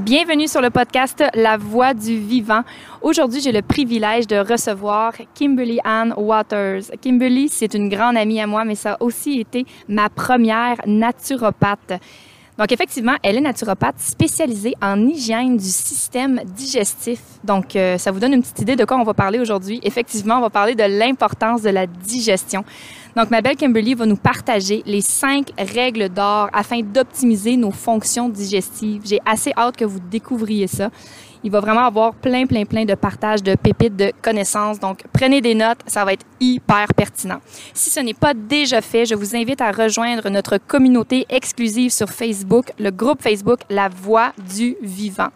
Bienvenue sur le podcast La Voix du Vivant. Aujourd'hui, j'ai le privilège de recevoir Kimberly Ann Waters. Kimberly, c'est une grande amie à moi, mais ça a aussi été ma première naturopathe. Donc, effectivement, elle est naturopathe spécialisée en hygiène du système digestif. Donc, euh, ça vous donne une petite idée de quoi on va parler aujourd'hui. Effectivement, on va parler de l'importance de la digestion. Donc, ma belle Kimberly va nous partager les cinq règles d'or afin d'optimiser nos fonctions digestives. J'ai assez hâte que vous découvriez ça. Il va vraiment avoir plein, plein, plein de partages de pépites de connaissances. Donc, prenez des notes, ça va être hyper pertinent. Si ce n'est pas déjà fait, je vous invite à rejoindre notre communauté exclusive sur Facebook, le groupe Facebook La Voix du Vivant.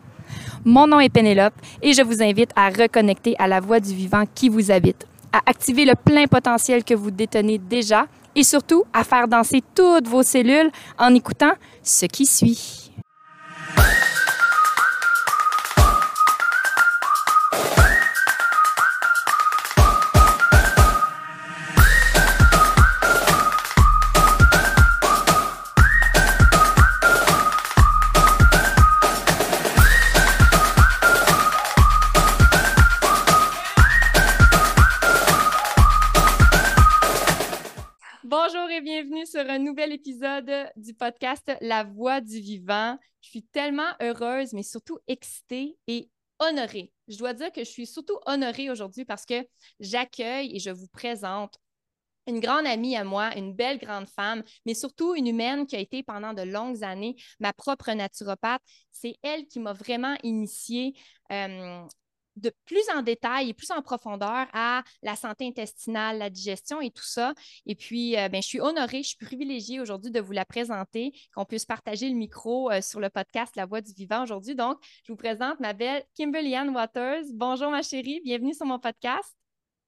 Mon nom est Pénélope et je vous invite à reconnecter à la voix du vivant qui vous habite à activer le plein potentiel que vous détenez déjà et surtout à faire danser toutes vos cellules en écoutant ce qui suit. Épisode du podcast La Voix du Vivant. Je suis tellement heureuse, mais surtout excitée et honorée. Je dois dire que je suis surtout honorée aujourd'hui parce que j'accueille et je vous présente une grande amie à moi, une belle grande femme, mais surtout une humaine qui a été pendant de longues années ma propre naturopathe. C'est elle qui m'a vraiment initiée euh, de plus en détail et plus en profondeur à la santé intestinale, la digestion et tout ça. Et puis, euh, ben, je suis honorée, je suis privilégiée aujourd'hui de vous la présenter, qu'on puisse partager le micro euh, sur le podcast La Voix du Vivant aujourd'hui. Donc, je vous présente ma belle Kimberly Ann Waters. Bonjour, ma chérie, bienvenue sur mon podcast.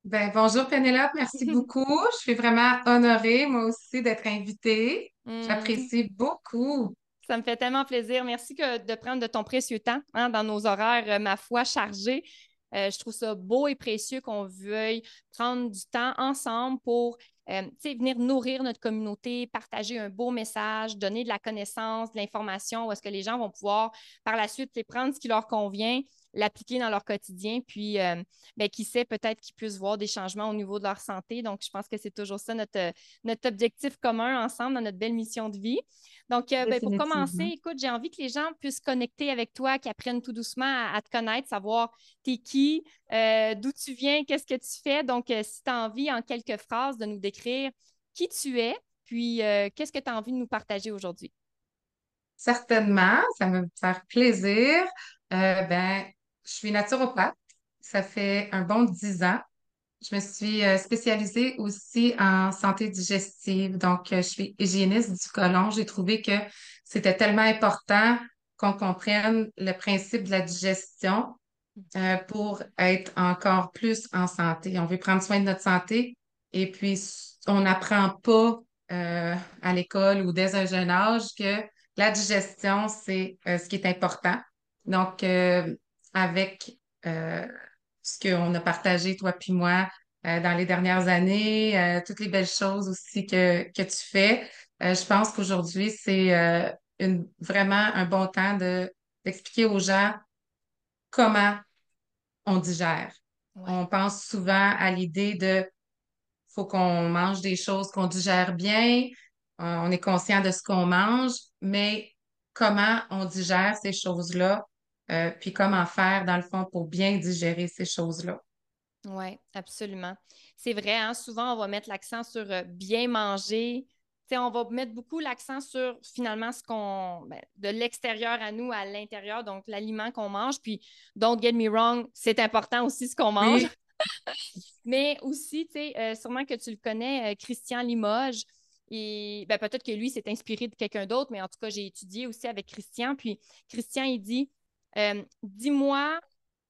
Ben, bonjour Pénélope, merci beaucoup. Je suis vraiment honorée, moi aussi, d'être invitée. Mm. J'apprécie beaucoup. Ça me fait tellement plaisir. Merci de prendre de ton précieux temps hein, dans nos horaires, euh, ma foi, chargés. Euh, je trouve ça beau et précieux qu'on veuille prendre du temps ensemble pour euh, venir nourrir notre communauté, partager un beau message, donner de la connaissance, de l'information, où est-ce que les gens vont pouvoir par la suite prendre ce qui leur convient, l'appliquer dans leur quotidien, puis euh, ben, qui sait, peut-être qu'ils puissent voir des changements au niveau de leur santé. Donc, je pense que c'est toujours ça notre, notre objectif commun ensemble dans notre belle mission de vie. Donc, euh, ben, pour commencer, écoute, j'ai envie que les gens puissent connecter avec toi, qu'ils apprennent tout doucement à, te connaître, savoir t'es qui, euh, d'où tu viens, qu'est-ce que tu fais. Donc, si tu as envie, en quelques phrases, de nous décrire qui tu es, puis qu'est-ce que tu as envie de nous partager aujourd'hui? Certainement, ça va me faire plaisir. ben, je suis naturopathe. Ça fait un bon dix ans. Je me suis euh, spécialisée aussi en santé digestive. Donc, euh, je suis hygiéniste du côlon. J'ai trouvé que c'était tellement important qu'on comprenne le principe de la digestion euh, pour être encore plus en santé. On veut prendre soin de notre santé et puis on n'apprend pas à l'école ou dès un jeune âge que la digestion, c'est ce qui est important. Donc, avec euh, ce qu'on a partagé, toi puis moi, euh, dans les dernières années, euh, toutes les belles choses aussi que, que tu fais. je pense qu'aujourd'hui, c'est vraiment un bon temps de, d'expliquer aux gens comment on digère. On pense souvent à l'idée de faut qu'on mange des choses qu'on digère bien, on est conscient de ce qu'on mange, mais comment on digère ces choses-là, euh, puis comment faire, dans le fond, pour bien digérer ces choses-là? Oui, absolument. C'est vrai, hein, souvent, on va mettre l'accent sur euh, bien manger. On va mettre beaucoup l'accent sur finalement ce qu'on. Ben, de l'extérieur à nous, à l'intérieur, donc l'aliment qu'on mange. Puis, don't get me wrong, c'est important aussi ce qu'on mange. Mais aussi, tu sais, euh, sûrement que tu le connais, Christian Limoges. Et ben, peut-être que lui s'est inspiré de quelqu'un d'autre, mais en tout cas, j'ai étudié aussi avec Christian. Puis Christian, il dit euh, dis-moi,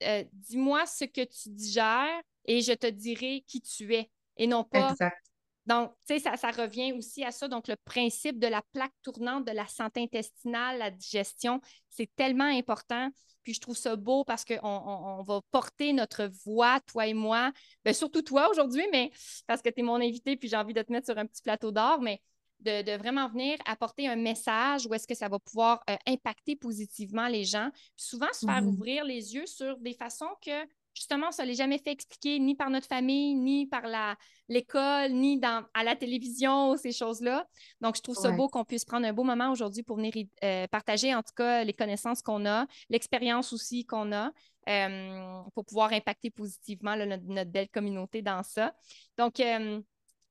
euh, dis-moi ce que tu digères et je te dirai qui tu es et non pas. Exact. Donc, tu sais, ça, ça, revient aussi à ça. Donc, le principe de la plaque tournante de la santé intestinale, la digestion, c'est tellement important. Puis, je trouve ça beau parce qu'on on, va porter notre voix, toi et moi, bien, surtout toi aujourd'hui, mais parce que tu es mon invité, puis j'ai envie de te mettre sur un petit plateau d'or, mais de, vraiment venir apporter un message où est-ce que ça va pouvoir euh, impacter positivement les gens. souvent, se faire Mhm. ouvrir les yeux sur des façons que, justement, ça ne l'est jamais fait expliquer ni par notre famille, ni par l'école, ni dans, à la télévision, ces choses-là. Donc, je trouve ça beau qu'on puisse prendre un beau moment aujourd'hui pour venir euh, partager, en tout cas, les connaissances qu'on a, l'expérience aussi qu'on a. euh, pour pouvoir impacter positivement là, notre, notre belle communauté dans ça. Donc, euh,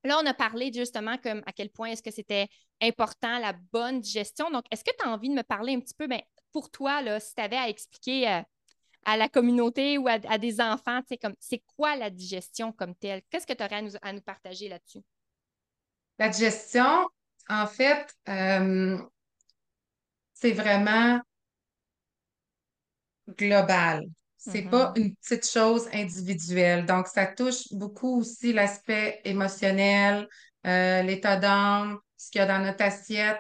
Là, on a parlé justement comme à quel point est-ce que c'était important la bonne digestion. Donc, est-ce que tu as envie de me parler un petit peu, ben, pour toi, là, si tu avais à expliquer euh, à la communauté ou à, à des enfants, comme c'est quoi la digestion comme telle? Qu'est-ce que tu aurais à nous, à nous partager là-dessus? La digestion, en fait, euh, c'est vraiment global. C'est Mhm. pas une petite chose individuelle. Donc, ça touche beaucoup aussi l'aspect émotionnel, euh, l'état d'âme, ce qu'il y a dans notre assiette,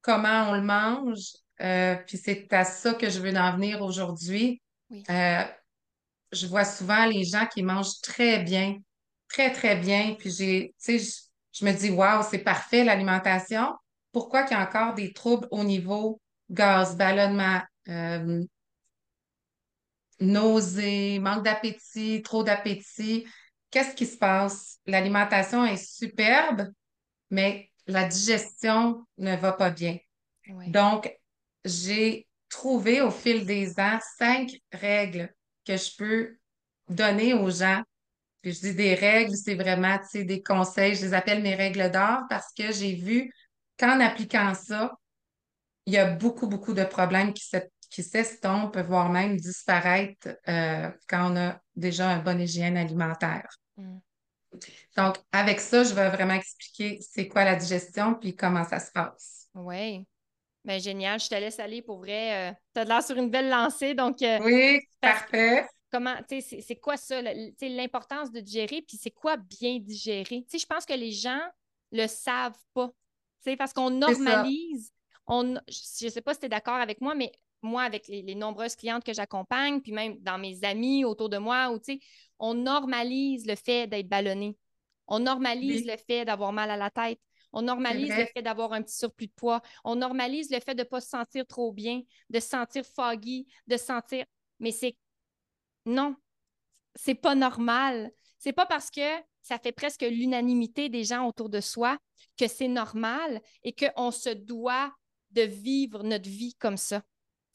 comment on le mange. Euh, puis c'est à ça que je veux en venir aujourd'hui. Oui. Euh, je vois souvent les gens qui mangent très bien, très, très bien. Puis j'ai, tu sais, je, je me dis, waouh, c'est parfait l'alimentation. Pourquoi qu'il y a encore des troubles au niveau gaz, ballonnement, euh, nausées, manque d'appétit, trop d'appétit? Qu'est-ce qui se passe? L'alimentation est superbe, mais la digestion ne va pas bien. Oui. Donc, j'ai trouvé au fil des ans cinq règles que je peux donner aux gens. Puis je dis des règles, c'est vraiment, tu sais, des conseils. Je les appelle mes règles d'or parce que j'ai vu qu'en appliquant ça, il y a beaucoup, beaucoup de problèmes qui se- qui s'estompent, voire même disparaître euh, quand on a déjà un bon hygiène alimentaire. Mm. Donc, avec ça, je vais vraiment expliquer c'est quoi la digestion puis comment ça se passe. Oui. Ben, génial. Je te laisse aller pour vrai. tu as l'air sur une belle lancée. Donc, euh, Oui, parfait. comment, tu sais, c'est- quoi ça, l'importance de digérer, puis c'est quoi bien digérer? Tu sais, je pense que les gens le savent pas. Tu sais, parce qu'on normalise, on, je sais pas si tu es d'accord avec moi, mais moi, avec les, les nombreuses clientes que j'accompagne, puis même dans mes amis autour de moi, où, on normalise le fait d'être ballonné. On normalise Oui. le fait d'avoir mal à la tête. On normalise le fait d'avoir un petit surplus de poids. On normalise le fait de ne pas se sentir trop bien, de se sentir foggy, de se sentir. Mais c'est. Non, c'est pas normal. C'est pas parce que ça fait presque l'unanimité des gens autour de soi que c'est normal et qu'on se doit de vivre notre vie comme ça.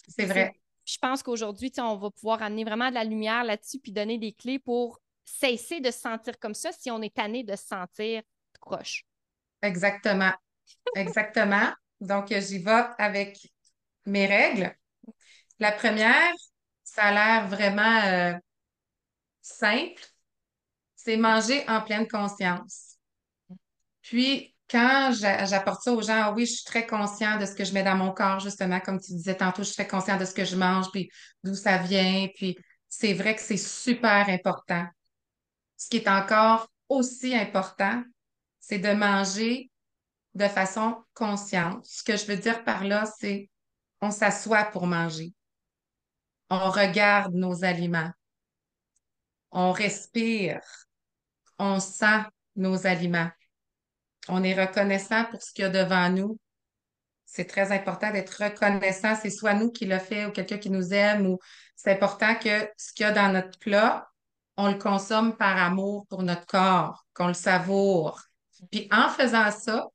C'est vrai. Je pense qu'aujourd'hui, on va pouvoir amener vraiment de la lumière là-dessus puis donner des clés pour cesser de se sentir comme ça si on est tanné de se sentir croche. Exactement. Exactement. Donc, j'y vais avec mes règles. La première, ça a l'air vraiment euh, simple, c'est manger en pleine conscience. Puis, quand j'a- j'apporte ça aux gens, oui, je suis très conscient de ce que je mets dans mon corps, justement, comme tu disais tantôt, je suis très conscient de ce que je mange, puis d'où ça vient, puis c'est vrai que c'est super important. Ce qui est encore aussi important, c'est de manger de façon consciente. Ce que je veux dire par là, c'est on s'assoit pour manger. On regarde nos aliments. On respire. On sent nos aliments. On est reconnaissant pour ce qu'il y a devant nous. C'est très important d'être reconnaissant. C'est soit nous qui l'a fait ou quelqu'un qui nous aime ou c'est important que ce qu'il y a dans notre plat, on le consomme par amour pour notre corps, qu'on le savoure. Puis en faisant ça,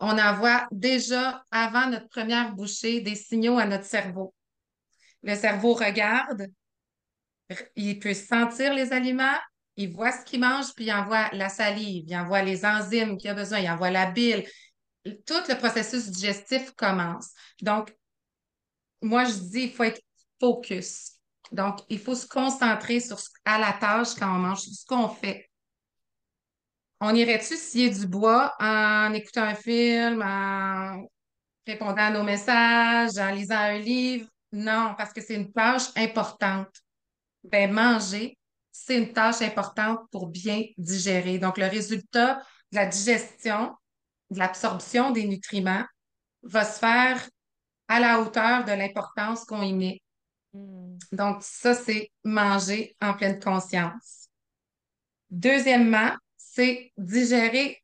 on envoie déjà, avant notre première bouchée, des signaux à notre cerveau. Le cerveau regarde, il peut sentir les aliments, il voit ce qu'il mange, puis il envoie la salive, il envoie les enzymes qu'il a besoin, il envoie la bile. Tout le processus digestif commence. Donc, moi, je dis, il faut être focus. Donc, il faut se concentrer sur à la tâche quand on mange, ce qu'on fait. On irait-tu scier du bois en écoutant un film, en répondant à nos messages, en lisant un livre? Non, parce que c'est une tâche importante. Ben, manger, c'est une tâche importante pour bien digérer. Donc, le résultat de la digestion, de l'absorption des nutriments va se faire à la hauteur de l'importance qu'on y met. Mm. Donc, ça, c'est manger en pleine conscience. Deuxièmement, c'est digérer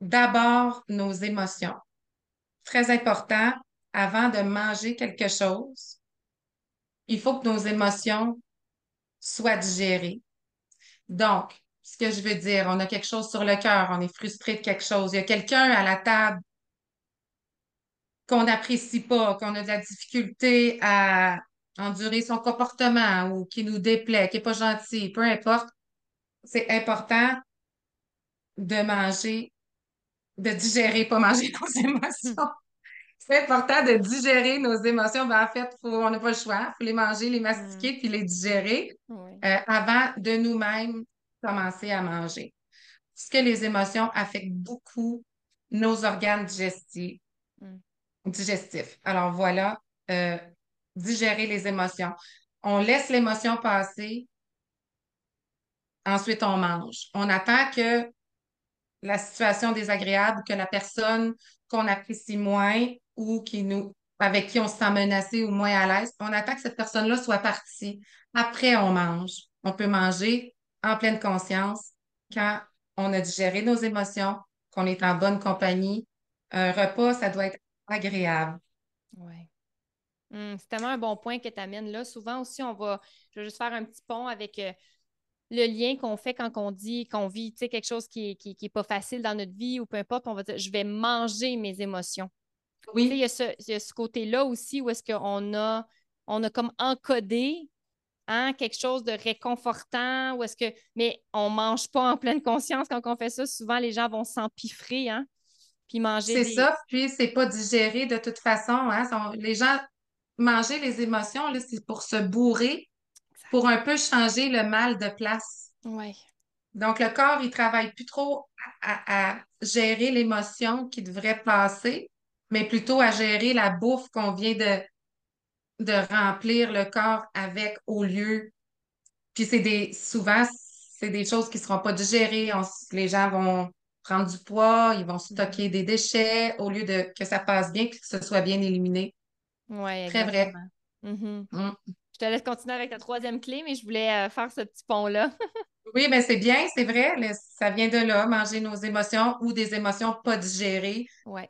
d'abord nos émotions. Très important, avant de manger quelque chose, il faut que nos émotions soient digérées. Donc, ce que je veux dire, on a quelque chose sur le cœur, on est frustré de quelque chose. Il y a quelqu'un à la table qu'on n'apprécie pas, qu'on a de la difficulté à endurer son comportement ou qui nous déplaît, qui n'est pas gentil, peu importe, c'est important de manger, de digérer, pas manger nos émotions. C'est important de digérer nos émotions. Ben, en fait, on n'a pas le choix. Il faut les manger, les mastiquer, mm. puis les digérer euh, avant de nous-mêmes commencer à manger. Parce que les émotions affectent beaucoup nos organes digestifs. Mm. digestifs. Alors voilà, euh, digérer les émotions. On laisse l'émotion passer, ensuite on mange. On attend que la situation désagréable, que la personne qu'on apprécie moins ou qui nous, avec qui on se sent menacé ou moins à l'aise, on attend que cette personne-là soit partie. Après, on mange. On peut manger en pleine conscience quand on a digéré nos émotions, qu'on est en bonne compagnie. Un repas, ça doit être agréable. Oui. Hum, c'est tellement un bon point que tu amènes là. Souvent aussi, on va, je vais juste faire un petit pont avec euh, le lien qu'on fait quand on dit qu'on vit quelque chose qui n'est qui, pas facile dans notre vie ou peu importe, on va dire je vais manger mes émotions. Oui. Il y, a ce, côté-là aussi où est-ce qu'on a, on a comme encodé hein, quelque chose de réconfortant ou est-ce que. Mais on ne mange pas en pleine conscience quand on fait ça. Souvent, les gens vont s'empiffrer, hein? Puis manger. C'est ça, puis c'est pas digéré de toute façon. Hein? Les gens manger les émotions, c'est pour se bourrer pour un peu changer le mal de place. Oui. Donc, le corps, il travaille plus trop à, gérer l'émotion qui devrait passer, mais plutôt à gérer la bouffe qu'on vient de, de remplir le corps avec au lieu. Puis c'est des souvent, c'est des choses qui ne seront pas digérées. les gens vont prendre du poids, ils vont stocker des déchets au lieu de que ça passe bien, que ce soit bien éliminé. Oui, Très vrai. Mm-hmm. Mm. Je te laisse continuer avec la troisième clé, mais je voulais euh, faire ce petit pont-là. oui, mais c'est bien, c'est vrai. ça vient de là, manger nos émotions ou des émotions pas digérées. Oui.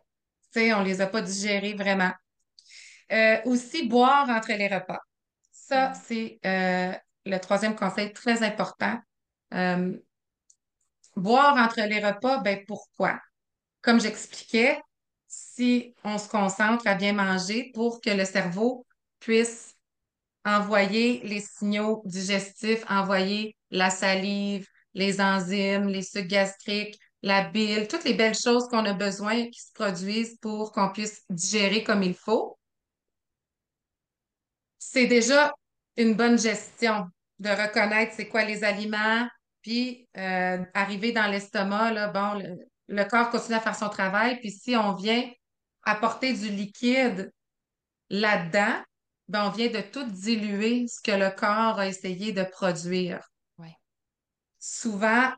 Tu sais, on les a pas digérées vraiment. Euh, aussi, boire entre les repas. Ça, mm. c'est euh, le troisième conseil très important. boire entre les repas, ben pourquoi? Comme j'expliquais, si on se concentre à bien manger pour que le cerveau puisse envoyer les signaux digestifs, envoyer la salive, les enzymes, les sucs gastriques, la bile, toutes les belles choses qu'on a besoin qui se produisent pour qu'on puisse digérer comme il faut. C'est déjà une bonne gestion de reconnaître c'est quoi les aliments, puis euh, arriver dans l'estomac, là, bon, le, le corps continue à faire son travail, puis si on vient apporter du liquide là-dedans, ben, on vient de tout diluer ce que le corps a essayé de produire. Souvent,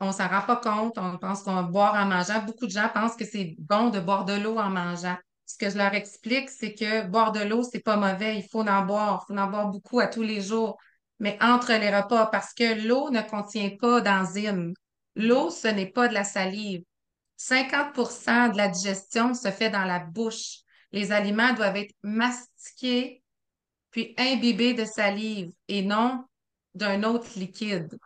on ne s'en rend pas compte, on pense qu'on va boire en mangeant. Beaucoup de gens pensent que c'est bon de boire de l'eau en mangeant. Ce que je leur explique, c'est que boire de l'eau, c'est pas mauvais. Il faut en boire. Il faut en boire beaucoup à tous les jours. Mais entre les repas, parce que l'eau ne contient pas d'enzymes. L'eau, ce n'est pas de la salive. 50% de la digestion se fait dans la bouche. Les aliments doivent être mastiqués puis imbibés de salive et non d'un autre liquide.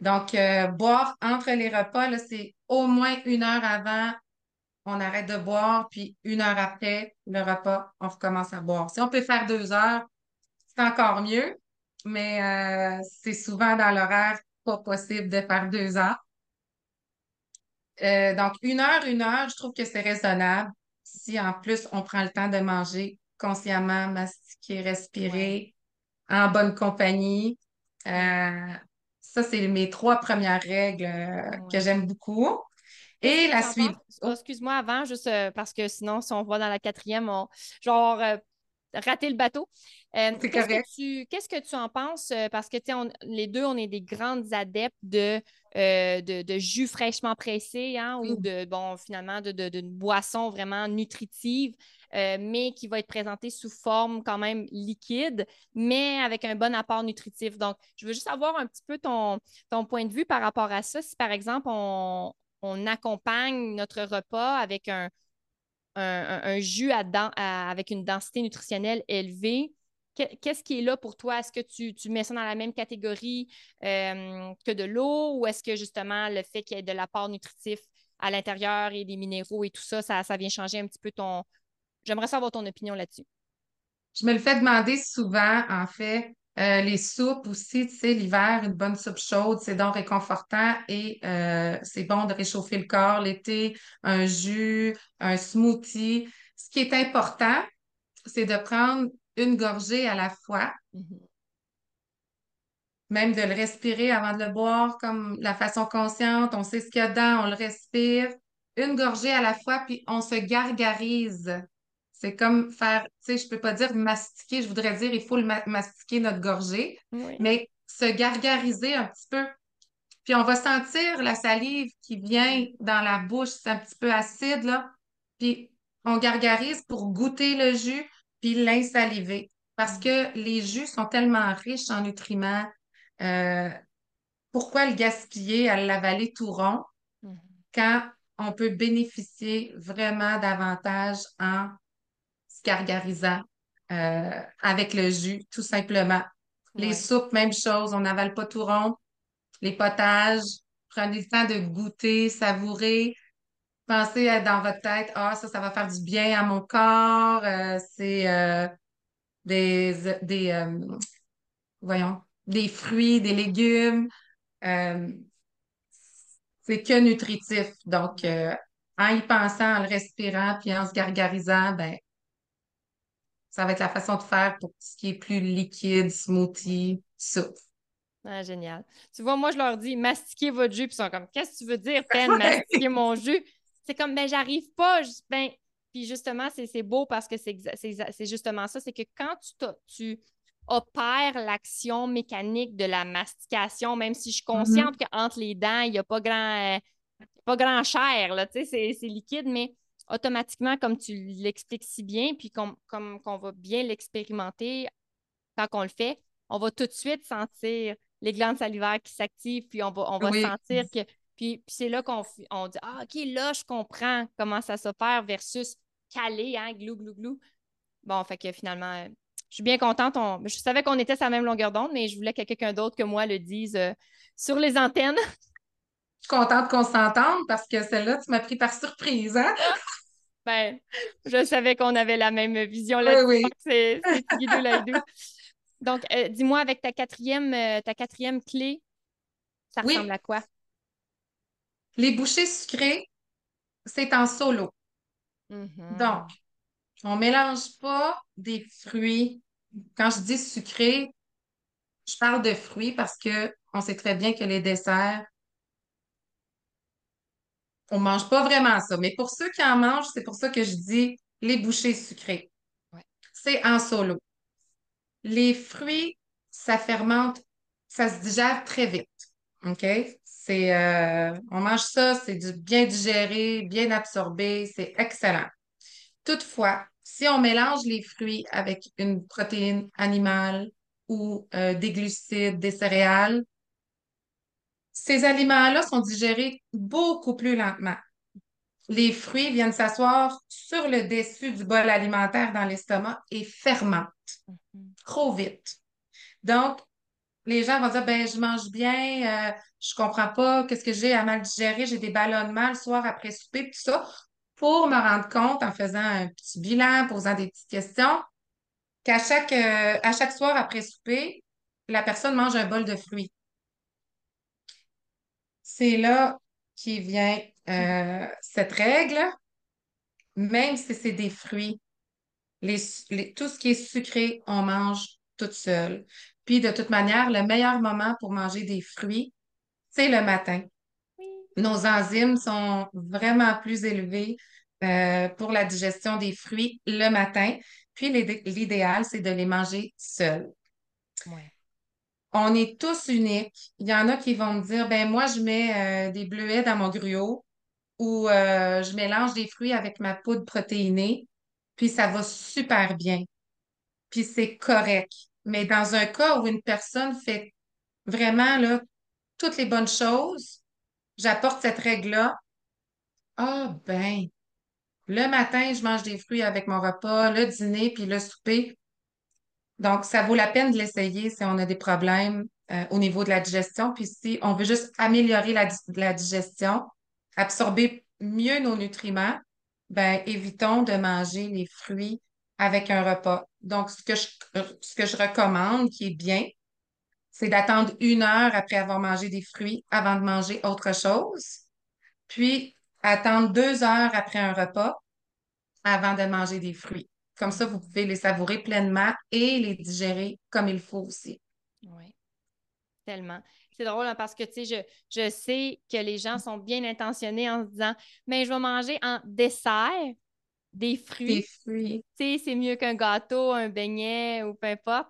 Donc, euh, boire entre les repas, c'est au moins une heure avant, on arrête de boire, puis une heure après le repas, on recommence à boire. Si on peut faire deux heures, c'est encore mieux, mais euh, c'est souvent dans l'horaire pas possible de faire deux heures. Euh, donc, une heure, une heure, je trouve que c'est raisonnable. Si en plus on prend le temps de manger consciemment, mastiquer, respirer, en bonne compagnie. Euh, ça, c'est mes trois premières règles euh, que j'aime beaucoup. Et la suite. Oh. Excuse-moi avant, juste parce que sinon, si on va dans la quatrième, on... genre rater le bateau. Euh, qu'est-ce, que tu, qu'est-ce que tu en penses? Euh, parce que on, les deux, on est des grandes adeptes de, euh, de, jus fraîchement pressé hein, ou de, bon, finalement, de, d'une boisson vraiment nutritive, mais qui va être présentée sous forme quand même liquide, mais avec un bon apport nutritif. Donc, je veux juste avoir un petit peu ton, ton point de vue par rapport à ça. Si, par exemple, on, on accompagne notre repas avec un, un, jus avec une densité nutritionnelle élevée, qu'est-ce qui est là pour toi? Est-ce que tu, mets ça dans la même catégorie euh, que de l'eau ou est-ce que justement le fait qu'il y ait de l'apport nutritif à l'intérieur et des minéraux et tout ça, ça, ça vient changer un petit peu ton. J'aimerais savoir ton opinion là-dessus. Je me le fais demander souvent, en fait. Euh, les soupes aussi, tu sais, l'hiver, une bonne soupe chaude, c'est donc réconfortant et euh, c'est bon de réchauffer le corps. L'été, un jus, un smoothie. Ce qui est important, c'est de prendre une gorgée à la fois. Mm-hmm. Même de le respirer avant de le boire, comme la façon consciente. On sait ce qu'il y a dedans, on le respire. Une gorgée à la fois, puis on se gargarise. C'est comme faire, tu sais, je peux pas dire mastiquer, je voudrais dire il faut le mastiquer notre gorgée, mais se gargariser un petit peu. Puis on va sentir la salive qui vient dans la bouche, c'est un petit peu acide, là. Puis on gargarise pour goûter le jus, puis l'insaliver. Parce que les jus sont tellement riches en nutriments. Euh, pourquoi le gaspiller à l'avaler tout rond mm-hmm. quand on peut bénéficier vraiment davantage en gargarisant euh, avec le jus, tout simplement? Les soupes, même chose, on n'avale pas tout rond. Les potages, prenez le temps de goûter, savourer. Pensez dans votre tête, ah, ça, ça va faire du bien à mon corps. Euh, c'est euh, des, des voyons, des fruits, des légumes. c'est que nutritif. Donc, en y pensant, en le respirant, puis en se gargarisant, ben, ça va être la façon de faire pour ce qui est plus liquide, smoothie, soupe. Ah, génial. Tu vois, moi, je leur dis mastiquer votre jus, puis ils sont comme Qu'est-ce que tu veux dire, peine, mastiquer mon jus? C'est comme, ben, j'arrive pas. Ben, puis justement, c'est beau parce que c'est justement ça, c'est que quand tu, tu opères l'action mécanique de la mastication, même si je suis consciente mm-hmm. qu'entre les dents, il n'y a pas grand, pas grand chair, là, tu sais, c'est liquide, mais automatiquement, comme tu l'expliques si bien, puis comme, comme qu'on va bien l'expérimenter quand on le fait, on va tout de suite sentir les glandes salivaires qui s'activent, puis on va, on va sentir que. Puis, c'est là qu'on on dit Ah, OK, là, je comprends comment ça s'opère versus caler, hein, glou, glou, glou. Bon, fait que finalement, je suis bien contente. je savais qu'on était sur la même longueur d'onde, mais je voulais que quelqu'un d'autre que moi le dise euh, sur les antennes. Je suis contente qu'on s'entende parce que celle-là, tu m'as pris par surprise, hein? ben, je savais qu'on avait la même vision là-dessus. Oui, C'est Donc, euh, dis-moi, avec ta quatrième, euh, ta quatrième clé, ça ressemble à quoi? Les bouchées sucrées, c'est en solo. Mm-hmm. Donc, on ne mélange pas des fruits. Quand je dis sucré, je parle de fruits parce qu'on sait très bien que les desserts, on mange pas vraiment ça. Mais pour ceux qui en mangent, c'est pour ça que je dis les bouchées sucrées. C'est en solo. Les fruits, ça fermente, ça se digère très vite. OK? C'est, euh, on mange ça, c'est du, bien digéré, bien absorbé, c'est excellent. Toutefois, si on mélange les fruits avec une protéine animale ou euh, des glucides, des céréales, ces aliments-là sont digérés beaucoup plus lentement. Les fruits viennent s'asseoir sur le dessus du bol alimentaire dans l'estomac et fermentent mm-hmm. trop vite. Donc, les gens vont dire, ben, je mange bien, euh, je comprends pas, qu'est-ce que j'ai à mal digérer, j'ai des ballonnements le soir après souper, tout ça, pour me rendre compte en faisant un petit bilan, posant des petites questions, qu'à chaque, euh, soir après souper, la personne mange un bol de fruits c'est là qui vient euh, cette règle, même si c'est des fruits, tout ce qui est sucré, on mange toute seule. Puis de toute manière, le meilleur moment pour manger des fruits, c'est le matin. Nos enzymes sont vraiment plus élevées euh, pour la digestion des fruits le matin. Puis l'idéal, c'est de les manger seuls. Ouais on est tous uniques. Il y en a qui vont me dire, ben moi, je mets euh, des bleuets dans mon gruau ou euh, je mélange des fruits avec ma poudre protéinée, puis ça va super bien. Puis c'est correct. Mais dans un cas où une personne fait vraiment là, toutes les bonnes choses, j'apporte cette règle-là, Ah, ben, le matin, je mange des fruits avec mon repas, le dîner, puis le souper. Donc, ça vaut la peine de l'essayer si on a des problèmes euh, au niveau de la digestion. Puis si on veut juste améliorer la, digestion, absorber mieux nos nutriments, ben, évitons de manger les fruits avec un repas. Donc, ce que je recommande, qui est bien, c'est d'attendre une heure après avoir mangé des fruits avant de manger autre chose. Puis, attendre deux heures après un repas avant de manger des fruits. Comme ça, vous pouvez les savourer pleinement et les digérer comme il faut aussi. Oui, tellement. C'est drôle hein, parce que, tu sais, je, je sais que les gens sont bien intentionnés en se disant, mais je vais manger en dessert des fruits. Des fruits. Tu sais, c'est mieux qu'un gâteau, un beignet ou peu importe.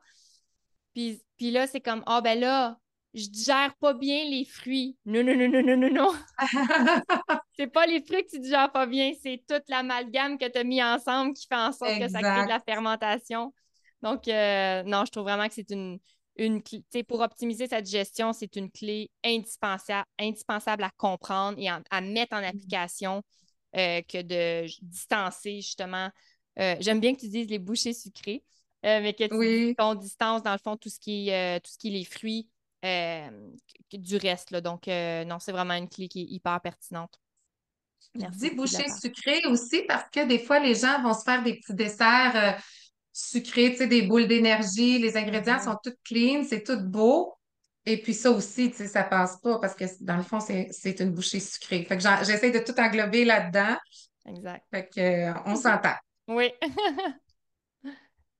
Puis, puis là, c'est comme, ah ben là, je digère pas bien les fruits. Non, non, non, non, non, non, non. c'est pas les fruits que tu digères pas bien, c'est toute l'amalgame que tu as mis ensemble qui fait en sorte que ça crée de la fermentation. Donc, euh, non, je trouve vraiment que c'est une, une clé. Pour optimiser sa digestion, c'est une clé indispensable, indispensable à comprendre et à mettre en mm. application euh, que de distancer justement. Euh, j'aime bien que tu dises les bouchées sucrées, mais que tu oui. distance dans le fond tout ce qui est, tout ce qui est les fruits euh, du reste. Là. Donc, euh, non, c'est vraiment une clé qui est hyper pertinente. Merci. Dis boucher sucré aussi parce que des fois, les gens vont se faire des petits desserts euh, sucrés, tu sais, des boules d'énergie. Les ingrédients mm-hmm. sont tous clean, c'est tout beau. Et puis ça aussi, tu sais, ça passe pas parce que dans le fond, c'est une bouchée sucrée. Fait que j'essaie de tout englober là-dedans. Exact. Fait que, on s'entend. Oui.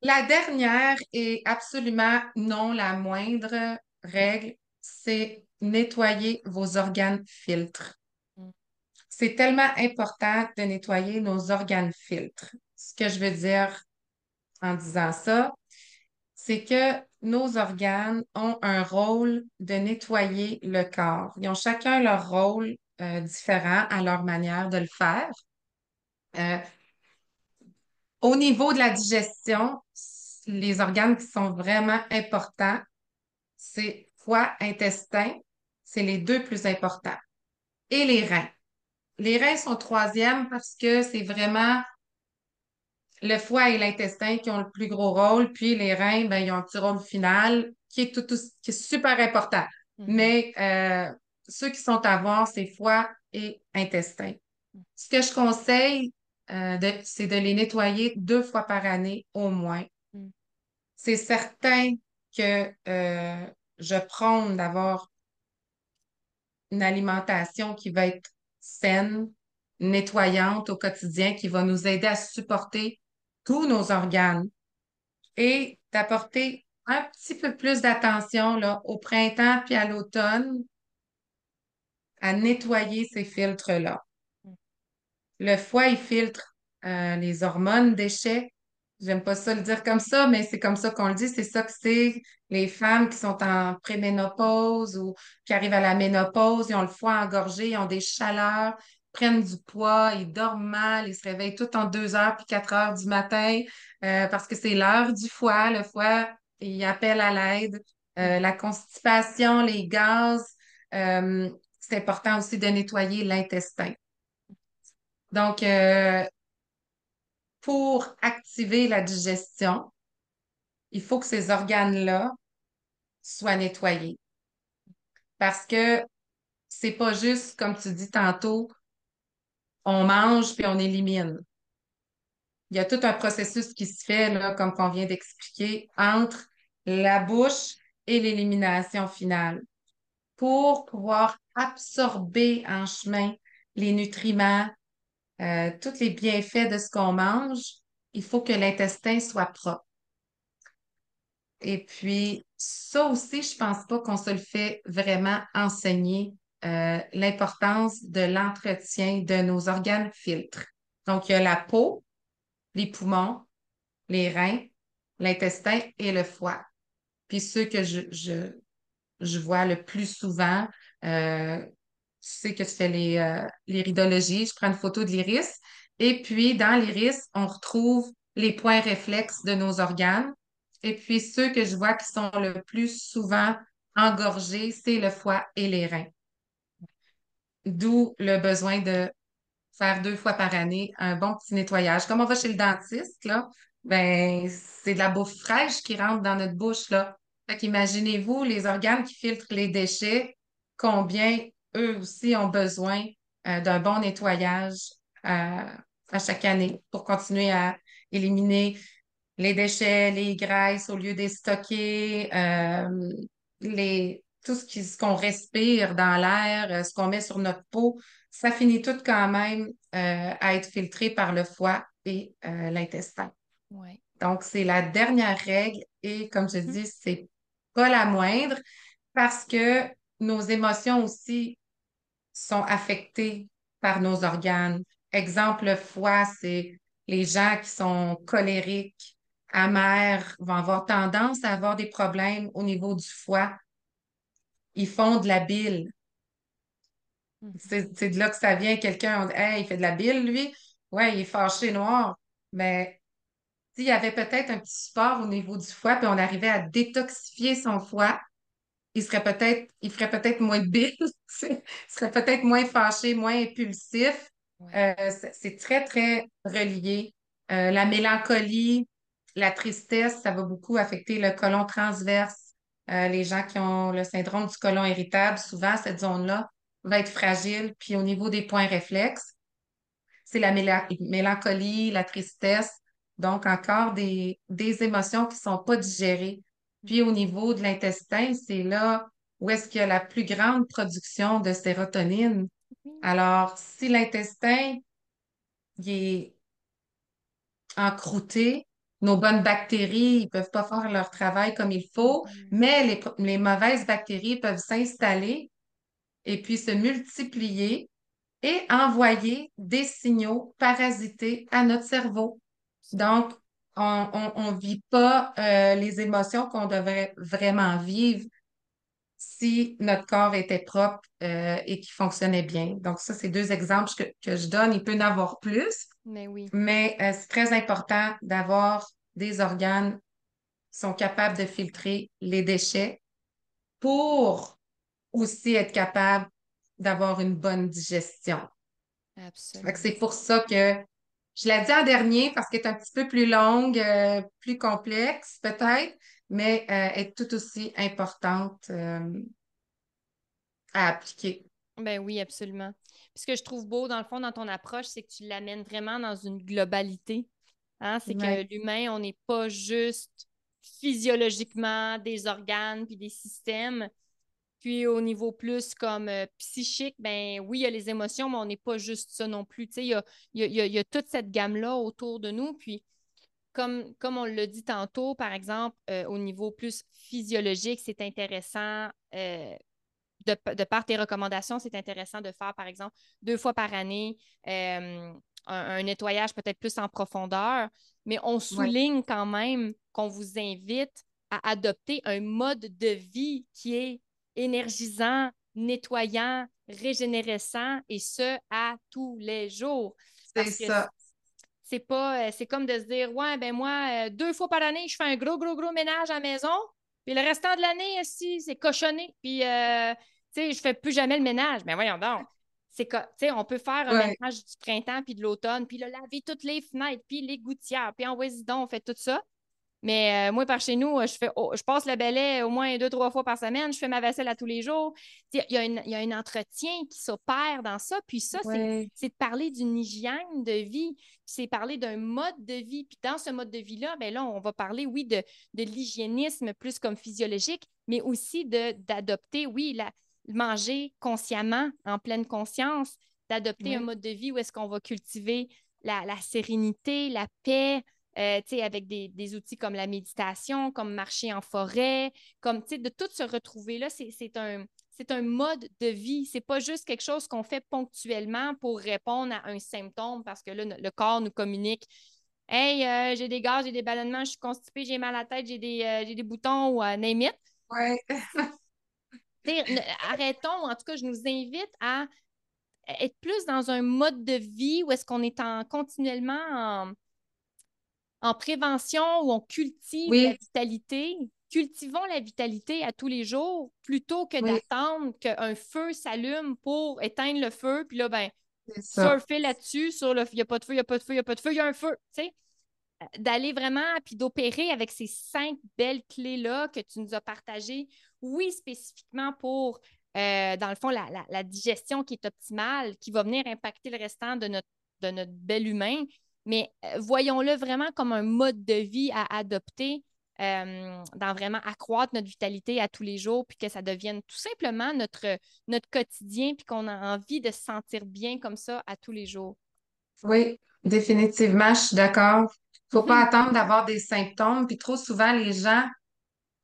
la dernière est absolument non la moindre, règle, c'est nettoyer vos organes filtres. Mm. C'est tellement important de nettoyer nos organes filtres. Ce que je veux dire en disant ça, c'est que nos organes ont un rôle de nettoyer le corps. Ils ont chacun leur rôle euh, différent à leur manière de le faire. Euh, au niveau de la digestion, les organes qui sont vraiment importants, c'est foie, intestin, c'est les deux plus importants. Et les reins. Les reins sont troisième parce que c'est vraiment le foie et l'intestin qui ont le plus gros rôle, puis les reins, ben, ils ont un petit rôle final qui est, tout, qui est super important. Mm-hmm. Mais euh, ceux qui sont à voir, c'est foie et intestin. Ce que je conseille, euh, c'est de les nettoyer deux fois par année au moins. Mm. C'est certain que euh, je prône d'avoir une alimentation qui va être saine, nettoyante au quotidien, qui va nous aider à supporter tous nos organes et d'apporter un petit peu plus d'attention au printemps puis à l'automne à nettoyer ces filtres-là. Le foie, il filtre euh, les hormones, déchets, J'aime pas ça le dire comme ça, mais c'est comme ça qu'on le dit. C'est ça que c'est les femmes qui sont en préménopause ou qui arrivent à la ménopause, ils ont le foie engorgé, ils ont des chaleurs, prennent du poids, ils dorment mal, ils se réveillent tout en deux heures puis quatre heures du matin euh, parce que c'est l'heure du foie. Le foie, il appelle à l'aide. Euh, la constipation, les gaz, c'est important aussi de nettoyer l'intestin. Donc, pour activer la digestion, il faut que ces organes-là soient nettoyés. Parce que c'est pas juste, comme tu dis tantôt, on mange puis on élimine. Il y a tout un processus qui se fait, comme qu'on vient d'expliquer, entre la bouche et l'élimination finale pour pouvoir absorber en chemin les nutriments, euh, tous les bienfaits de ce qu'on mange, il faut que l'intestin soit propre. Et puis, ça aussi, je pense pas qu'on se le fait vraiment enseigner, euh, l'importance de l'entretien de nos organes filtres. Donc, il y a la peau, les poumons, les reins, l'intestin et le foie. Puis ceux que je, vois le plus souvent, euh, sais que tu fais les, euh, l'iridologie, je prends une photo de l'iris. Et puis, dans l'iris, on retrouve les points réflexes de nos organes. Et puis, ceux que je vois qui sont le plus souvent engorgés, c'est le foie et les reins. D'où le besoin de faire deux fois par année un bon petit nettoyage. Comme on va chez le dentiste, là, ben, c'est de la bouffe fraîche qui rentre dans notre bouche, là. Fait qu'imaginez-vous les organes qui filtrent les déchets, combien eux aussi ont besoin euh, d'un bon nettoyage euh, à chaque année pour continuer à éliminer les déchets, les graisses au lieu de les stocker, euh, les, tout ce qu'on respire dans l'air, ce qu'on met sur notre peau, ça finit tout quand même à être filtré par le foie et l'intestin. Donc, c'est la dernière règle et comme je mm-hmm. dis, c'est pas la moindre parce que nos émotions aussi sont affectées par nos organes. Exemple, le foie, c'est les gens qui sont colériques, amers, vont avoir tendance à avoir des problèmes au niveau du foie. Ils font de la bile. Mm-hmm. C'est de là que ça vient. Quelqu'un, hey, il fait de la bile, lui? Ouais, il est fâché noir. Mais s'il y avait peut-être un petit support au niveau du foie, puis on arrivait à détoxifier son foie, il serait peut-être, il ferait peut-être moins de bile, il serait peut-être moins fâché, moins impulsif. Euh, c'est très, très relié. Euh, la mélancolie, la tristesse, ça va beaucoup affecter le côlon transverse. Euh, les gens qui ont le syndrome du côlon irritable, souvent, cette zone-là va être fragile. Puis au niveau des points réflexes, c'est la mélancolie, la tristesse, donc, encore des, des émotions qui ne sont pas digérées. Puis au niveau de l'intestin, c'est là où est-ce qu'il y a la plus grande production de sérotonine. Alors, si l'intestin est encrouté, nos bonnes bactéries ne peuvent pas faire leur travail comme il faut, mais les, les mauvaises bactéries peuvent s'installer et puis se multiplier et envoyer des signaux parasités à notre cerveau. Donc, on ne vit pas euh, les émotions qu'on devrait vraiment vivre si notre corps était propre euh, et qui fonctionnait bien. Donc, ça, c'est deux exemples que, je donne. Il peut y en avoir plus. Mais oui. Mais euh, c'est très important d'avoir des organes qui sont capables de filtrer les déchets pour aussi être capable d'avoir une bonne digestion. Absolument. C'est pour ça que je l'ai dit en dernier parce qu'elle est un petit peu plus longue, euh, plus complexe peut-être, mais euh, est tout aussi importante euh, à appliquer. Ben oui, absolument. ce que je trouve beau, dans le fond, dans ton approche, c'est que tu l'amènes vraiment dans une globalité. Hein? C'est que l'humain, on n'est pas juste physiologiquement des organes puis des systèmes, puis au niveau plus comme euh, psychique, ben oui, il y a les émotions, mais on n'est pas juste ça non plus. Il y a, y, a, toute cette gamme-là autour de nous. Puis comme, comme on l'a dit tantôt, par exemple, euh, au niveau plus physiologique, c'est intéressant. Euh, de, par tes recommandations, c'est intéressant de faire, par exemple, deux fois par année un, nettoyage peut-être plus en profondeur, mais on souligne quand même qu'on vous invite à adopter un mode de vie qui est énergisant, nettoyant, régénérescent, et ce, à tous les jours. C'est ça. C'est pas, euh, c'est comme de se dire, ouais, ben moi, euh, deux fois par année, je fais un gros, gros, gros ménage à la maison, puis le restant de l'année, si, c'est cochonné, puis, euh, tu sais, je fais plus jamais le ménage. Mais voyons donc. C'est tu sais, on peut faire un ménage du printemps puis de l'automne, puis le laver toutes les fenêtres, puis les gouttières, puis en donc on fait tout ça. Mais euh, moi, par chez nous, je fais je passe le balai au moins deux, trois fois par semaine, je fais ma vaisselle à tous les jours. Il y, a un entretien qui s'opère dans ça. Puis ça, c'est de parler d'une hygiène de vie, c'est parler d'un mode de vie. Puis dans ce mode de vie-là, ben là, on va parler, oui, de, de l'hygiénisme plus comme physiologique, mais aussi d'adopter, oui, la, manger consciemment, en pleine conscience, d'adopter un mode de vie où est-ce qu'on va cultiver la, la sérénité, la paix, euh, avec des, des, outils comme la méditation, comme marcher en forêt, comme de tout se retrouver là, c'est un, un mode de vie. C'est pas juste quelque chose qu'on fait ponctuellement pour répondre à un symptôme parce que là, le corps nous communique Hey, euh, j'ai des gaz, j'ai des ballonnements, je suis constipée, j'ai mal à la tête, j'ai des, euh, des boutons ou à name it. Ouais. arrêtons, en tout cas, je nous invite à être plus dans un mode de vie où est-ce qu'on est en, continuellement en, en prévention où on cultive la vitalité, cultivons la vitalité à tous les jours plutôt que d'attendre qu'un feu s'allume pour éteindre le feu. Puis là, ben, surfer là-dessus, sur le il n'y a pas de feu, il n'y a pas de feu, il n'y a pas de feu, il y a un feu. Tu sais, d'aller vraiment, puis d'opérer avec ces cinq belles clés-là que tu nous as partagées, oui, spécifiquement pour, euh, dans le fond, la, digestion qui est optimale, qui va venir impacter le restant de notre, de notre bel humain, mais euh, voyons-le vraiment comme un mode de vie à adopter euh, dans vraiment accroître notre vitalité à tous les jours, puis que ça devienne tout simplement notre, notre quotidien, puis qu'on a envie de se sentir bien comme ça à tous les jours. Oui, définitivement, je suis d'accord faut pas mhm. attendre d'avoir des symptômes. Puis trop souvent, les gens,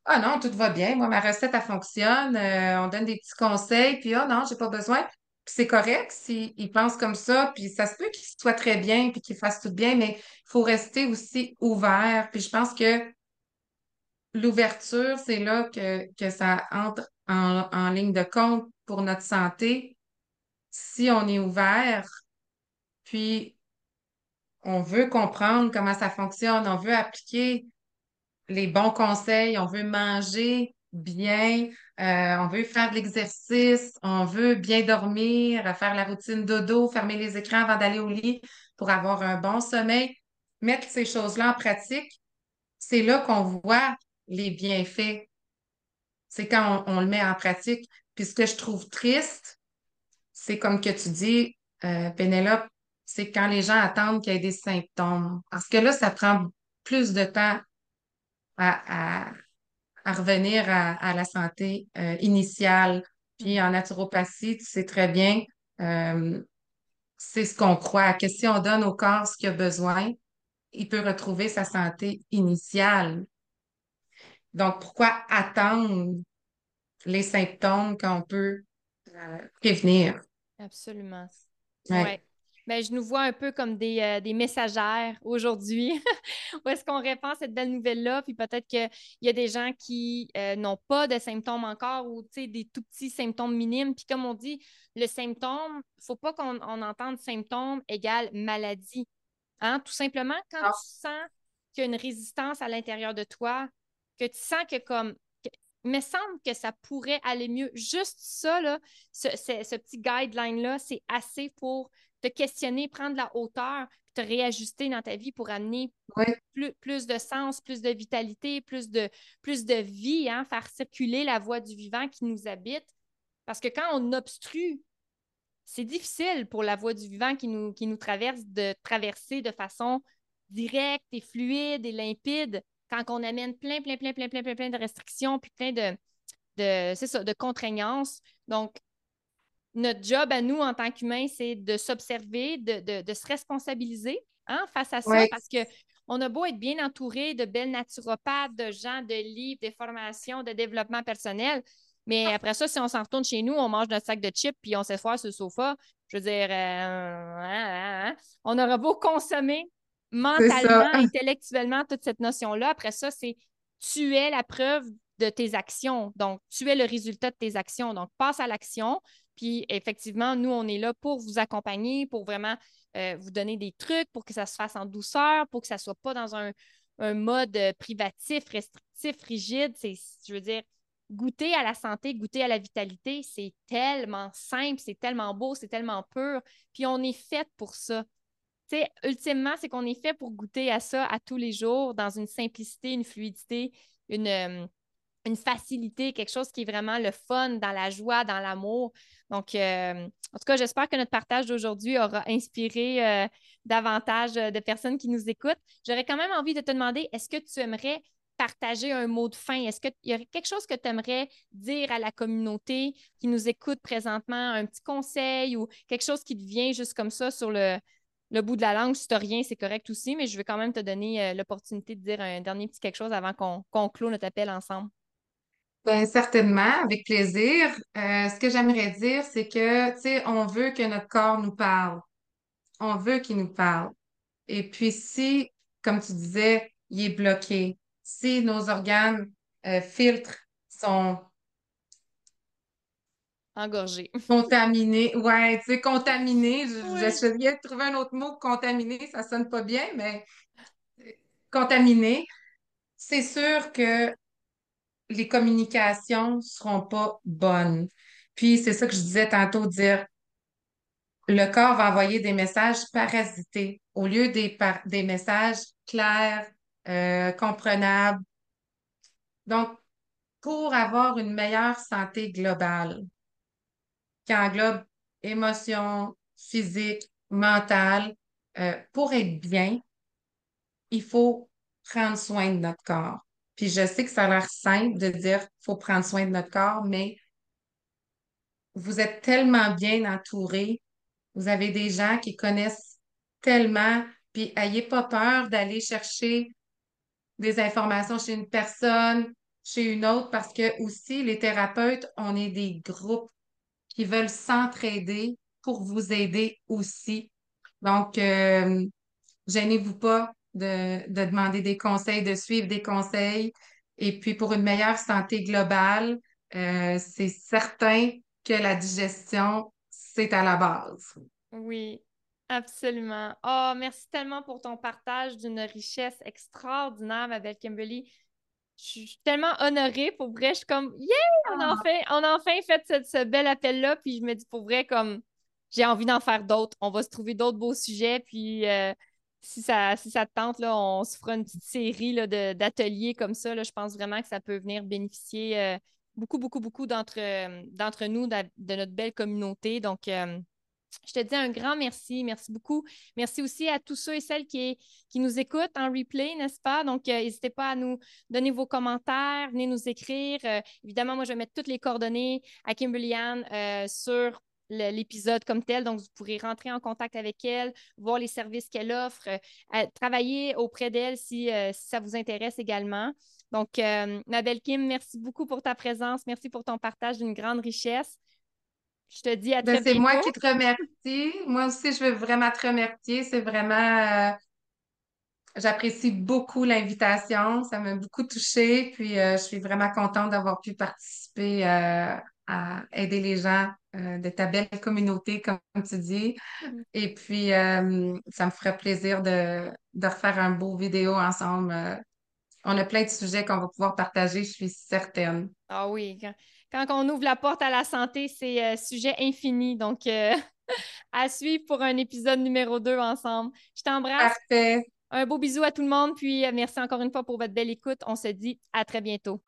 ah non, tout va bien. Moi, ma recette, elle fonctionne. Euh, on donne des petits conseils. Puis, ah non, j'ai pas besoin. C'est correct s'ils pensent comme ça. Puis ça se peut qu'ils soient très bien puis qu'ils fassent tout bien. Mais il faut rester aussi ouvert. Puis je pense que l'ouverture, c'est là que, ça entre en, en ligne de compte pour notre santé. Si on est ouvert, puis on veut comprendre comment ça fonctionne, on veut appliquer les bons conseils, on veut manger bien, euh, on veut faire de l'exercice, on veut bien dormir, faire la routine dodo, fermer les écrans avant d'aller au lit pour avoir un bon sommeil. Mettre ces choses-là en pratique, c'est là qu'on voit les bienfaits. C'est quand on, le met en pratique. Puis ce que je trouve triste, c'est comme que tu dis, euh, Pénélope, c'est quand les gens attendent qu'il y ait des symptômes. Parce que là, ça prend plus de temps à, revenir à, la santé euh, initiale. Puis en naturopathie, tu sais très bien, euh, c'est ce qu'on croit, que si on donne au corps ce qu'il a besoin, il peut retrouver sa santé initiale. Donc, pourquoi attendre les symptômes qu'on peut euh, prévenir? Absolument. Ouais. Ben, je nous vois un peu comme des, euh, messagères aujourd'hui. Où est-ce qu'on répand cette belle nouvelle-là? Puis peut-être qu'il y a des gens qui euh, n'ont pas de symptômes encore ou des tout petits symptômes minimes. Puis comme on dit, le symptôme, il ne faut pas qu'on entende symptôme égale maladie. Hein? Tout simplement, quand ah. tu sens qu'il y a une résistance à l'intérieur de toi, que tu sens que comme il me semble que ça pourrait aller mieux. Juste ça, là, ce, ce petit guideline-là, c'est assez pour te questionner, prendre la hauteur, te réajuster dans ta vie pour amener plus, plus, de sens, plus de vitalité, plus de, plus de vie, hein, faire circuler la voie du vivant qui nous habite. Parce que quand on obstrue, c'est difficile pour la voie du vivant qui nous, qui nous traverse de traverser de façon directe et fluide et limpide quand on amène plein, plein, plein, plein, plein, plein, plein de restrictions puis plein de, de, ça, de contraignances. Donc, notre job à nous en tant qu'humains, c'est de s'observer, de, se responsabiliser hein, face à ça, parce que on a beau être bien entouré de belles naturopathes, de gens, de livres, de formations, de développement personnel, mais ah. après ça, si on s'en retourne chez nous, on mange notre sac de chips puis on s'assoit sur le sofa, je veux dire, euh, hein, hein, hein, on aura beau consommer mentalement, intellectuellement toute cette notion-là. Après ça, c'est tu es la preuve de tes actions. Donc, tu es le résultat de tes actions. Donc, passe à l'action, puis effectivement, nous, on est là pour vous accompagner, pour vraiment euh, vous donner des trucs, pour que ça se fasse en douceur, pour que ça ne soit pas dans un, mode euh, privatif, restrictif, rigide. C'est, je veux dire, goûter à la santé, goûter à la vitalité, c'est tellement simple, c'est tellement beau, c'est tellement pur. Puis on est fait pour ça. Tu sais, ultimement, c'est qu'on est fait pour goûter à ça à tous les jours, dans une simplicité, une fluidité, une, euh, une facilité, quelque chose qui est vraiment le fun, dans la joie, dans l'amour. Donc, euh, en tout cas, j'espère que notre partage d'aujourd'hui aura inspiré euh, davantage euh, de personnes qui nous écoutent. J'aurais quand même envie de te demander, est-ce que tu aimerais partager un mot de fin? Est-ce qu'il y aurait quelque chose que tu aimerais dire à la communauté qui nous écoute présentement, un petit conseil ou quelque chose qui te vient juste comme ça sur le, bout de la langue? Si tu rien, c'est correct aussi, mais je vais quand même te donner l'opportunité de dire un dernier petit quelque chose avant qu'on qu clôt notre appel ensemble. Bien, certainement, avec plaisir. Euh, ce que j'aimerais dire, c'est que, tu sais, on veut que notre corps nous parle. On veut qu'il nous parle. Et puis, si, comme tu disais, il est bloqué, si nos organes euh, filtres sont engorgés, contaminés, ouais, tu sais, contaminés, j'essayais de trouver un autre mot, contaminé, ça sonne pas bien, mais contaminé, c'est sûr que les communications seront pas bonnes. Puis c'est ça que je disais tantôt, dire le corps va envoyer des messages parasités au lieu des, des messages clairs, euh, comprenables. Donc, pour avoir une meilleure santé globale, qui englobe émotion, physique, mentale, euh, pour être bien, il faut prendre soin de notre corps. Puis je sais que ça a l'air simple de dire qu'il faut prendre soin de notre corps, mais vous êtes tellement bien entouré, vous avez des gens qui connaissent tellement, puis ayez pas peur d'aller chercher des informations chez une personne, chez une autre, parce que aussi, les thérapeutes, on est des groupes qui veulent s'entraider pour vous aider aussi. Donc, euh, gênez-vous pas de, de demander des conseils, de suivre des conseils. Et puis, pour une meilleure santé globale, euh, c'est certain que la digestion, c'est à la base. Oui, absolument. Oh, merci tellement pour ton partage d'une richesse extraordinaire, ma belle Kimberly. Je suis tellement honorée, pour vrai. Je suis comme, yeah, on a ah. enfin, on a enfin fait ce, ce bel appel-là. Puis je me dis, pour vrai, comme, j'ai envie d'en faire d'autres. On va se trouver d'autres beaux sujets. Puis euh, si, ça, si ça te tente, là, on se fera une petite série d'ateliers comme ça. Là. Je pense vraiment que ça peut venir bénéficier euh, beaucoup, beaucoup, beaucoup d'entre euh, nous, de, notre belle communauté. Donc, je te dis un grand merci. Merci beaucoup. Merci aussi à tous ceux et celles qui, qui nous écoutent en replay, n'est-ce pas? Donc, n'hésitez pas à nous donner vos commentaires, venez nous écrire. évidemment, moi, je vais mettre toutes les coordonnées à Kimberly Ann sur l'épisode comme tel. Donc, vous pourrez rentrer en contact avec elle, voir les services qu'elle offre, euh, travailler auprès d'elle si, euh, si, ça vous intéresse également. Donc, euh, ma belle Kim, merci beaucoup pour ta présence. Merci pour ton partage d'une grande richesse. Je te dis à ben, très bientôt. C'est moi qui te remercie. Moi aussi, je veux vraiment te remercier. C'est vraiment... J'apprécie beaucoup l'invitation. Ça m'a beaucoup touchée. Puis, je suis vraiment contente d'avoir pu participer à aider les gens euh, de ta belle communauté, comme tu dis. Mm. Et puis, euh, ça me ferait plaisir de, de, refaire un beau vidéo ensemble. Euh, on a plein de sujets qu'on va pouvoir partager, je suis certaine. Ah oui, quand, on ouvre la porte à la santé, c'est sujet infini. Donc, à suivre pour un épisode numéro 2 ensemble. Je t'embrasse. Parfait. Un beau bisou à tout le monde, puis merci encore une fois pour votre belle écoute. On se dit à très bientôt.